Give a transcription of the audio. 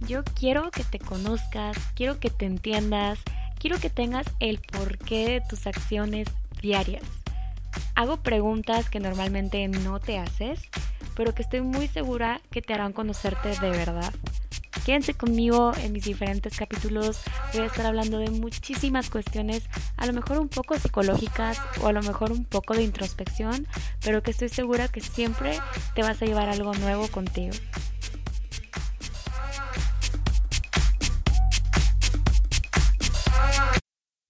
Yo quiero que te conozcas, quiero que te entiendas, quiero que tengas el porqué de tus acciones diarias. Hago preguntas que normalmente no te haces, pero que estoy muy segura que te harán conocerte de verdad. Quédense conmigo en mis diferentes capítulos. Voy a estar hablando de muchísimas cuestiones, a lo mejor un poco psicológicas o a lo mejor un poco de introspección, pero que estoy segura que siempre te vas a llevar algo nuevo contigo.